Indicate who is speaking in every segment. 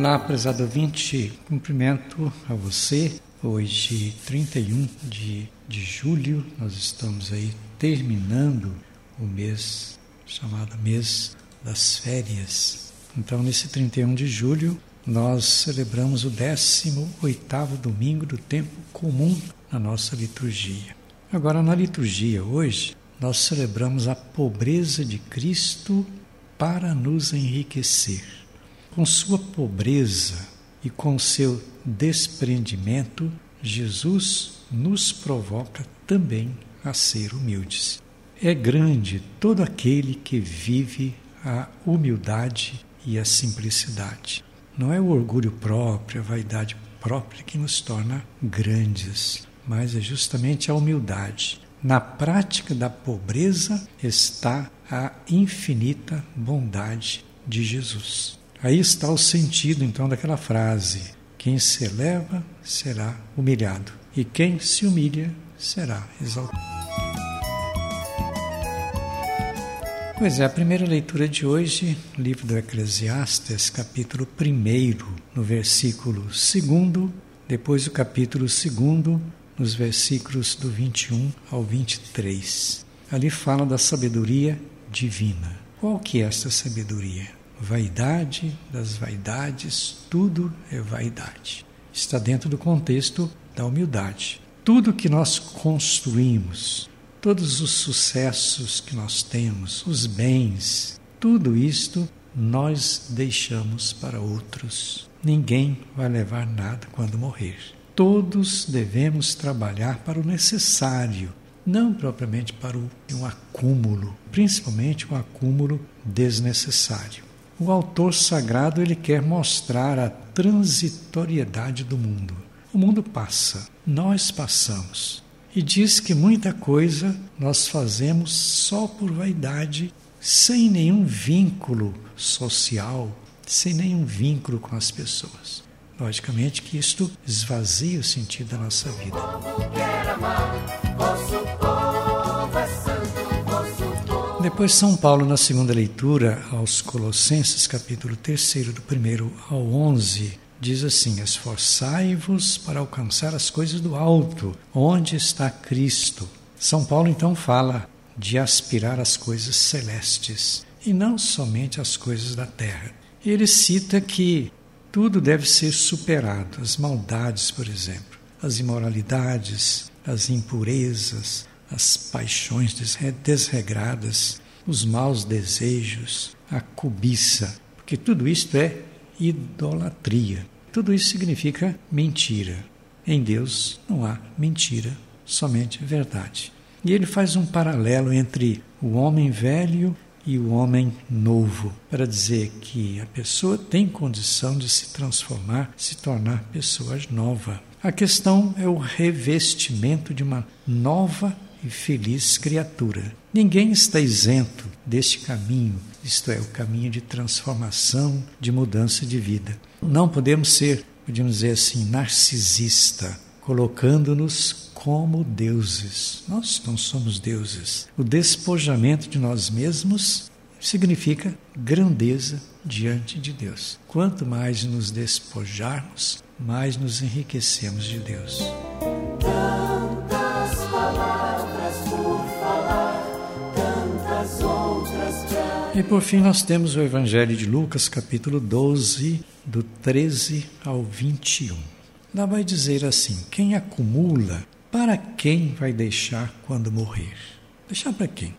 Speaker 1: Olá, prezado ouvinte, cumprimento a você. Hoje, 31 de, de julho, nós estamos aí terminando o mês chamado mês das férias. Então, nesse 31 de julho, nós celebramos o 18º domingo do tempo comum na nossa liturgia. Agora, na liturgia hoje, nós celebramos a pobreza de Cristo para nos enriquecer. Com sua pobreza e com seu desprendimento, Jesus nos provoca também a ser humildes. É grande todo aquele que vive a humildade e a simplicidade. Não é o orgulho próprio, a vaidade própria que nos torna grandes, mas é justamente a humildade. Na prática da pobreza está a infinita bondade de Jesus. Aí está o sentido então daquela frase: quem se eleva será humilhado, e quem se humilha será exaltado. Pois é, a primeira leitura de hoje, livro do Eclesiastes, capítulo 1, no versículo 2, depois o capítulo 2, nos versículos do 21 ao 23. Ali fala da sabedoria divina. Qual que é esta sabedoria? Vaidade das vaidades, tudo é vaidade. Está dentro do contexto da humildade. Tudo que nós construímos, todos os sucessos que nós temos, os bens, tudo isto nós deixamos para outros. Ninguém vai levar nada quando morrer. Todos devemos trabalhar para o necessário, não propriamente para o, um acúmulo, principalmente um acúmulo desnecessário. O autor sagrado ele quer mostrar a transitoriedade do mundo. O mundo passa, nós passamos e diz que muita coisa nós fazemos só por vaidade, sem nenhum vínculo social, sem nenhum vínculo com as pessoas. Logicamente que isto esvazia o sentido da nossa vida. Depois São Paulo, na segunda leitura aos Colossenses, capítulo 3, do 1 ao 11, diz assim: Esforçai-vos para alcançar as coisas do alto, onde está Cristo. São Paulo então fala de aspirar às coisas celestes e não somente às coisas da terra. Ele cita que tudo deve ser superado, as maldades, por exemplo, as imoralidades, as impurezas, as paixões desregradas, os maus desejos, a cobiça, porque tudo isto é idolatria. Tudo isso significa mentira. Em Deus não há mentira, somente verdade. E ele faz um paralelo entre o homem velho e o homem novo, para dizer que a pessoa tem condição de se transformar, se tornar pessoa nova. A questão é o revestimento de uma nova e feliz criatura. Ninguém está isento deste caminho, isto é, o caminho de transformação, de mudança de vida. Não podemos ser, podemos dizer assim, narcisista, colocando-nos como deuses. Nós não somos deuses. O despojamento de nós mesmos significa grandeza diante de Deus. Quanto mais nos despojarmos, mais nos enriquecemos de Deus. E por fim nós temos o Evangelho de Lucas, capítulo 12, do 13 ao 21. Lá vai dizer assim: quem acumula, para quem vai deixar quando morrer? Deixar para quem?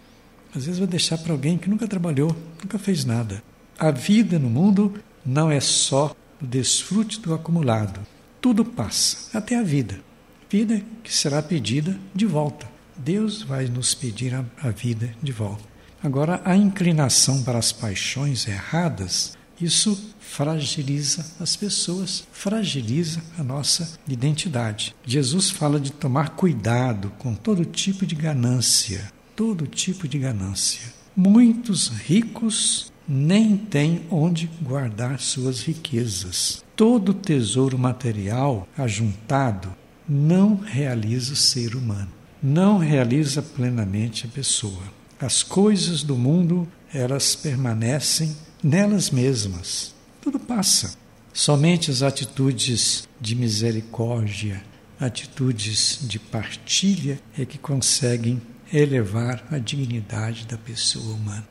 Speaker 1: Às vezes vai deixar para alguém que nunca trabalhou, nunca fez nada. A vida no mundo não é só o desfrute do acumulado. Tudo passa, até a vida. Vida que será pedida de volta. Deus vai nos pedir a, a vida de volta. Agora, a inclinação para as paixões erradas, isso fragiliza as pessoas, fragiliza a nossa identidade. Jesus fala de tomar cuidado com todo tipo de ganância, todo tipo de ganância. Muitos ricos nem têm onde guardar suas riquezas. Todo tesouro material ajuntado não realiza o ser humano, não realiza plenamente a pessoa. As coisas do mundo, elas permanecem nelas mesmas. Tudo passa. Somente as atitudes de misericórdia, atitudes de partilha é que conseguem elevar a dignidade da pessoa humana.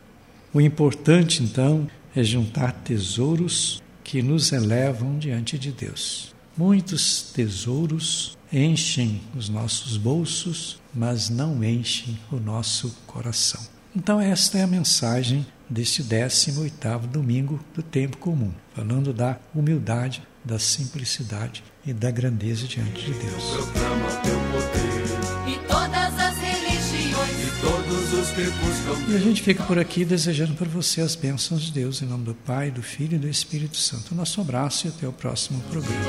Speaker 1: O importante, então, é juntar tesouros que nos elevam diante de Deus. Muitos tesouros enchem os nossos bolsos, mas não enchem o nosso coração. Então, esta é a mensagem deste 18º domingo do tempo comum, falando da humildade, da simplicidade e da grandeza diante de Deus.
Speaker 2: E
Speaker 1: a gente fica por aqui desejando para você as bênçãos de Deus em nome do Pai, do Filho e do Espírito Santo. Nosso abraço e até o próximo programa.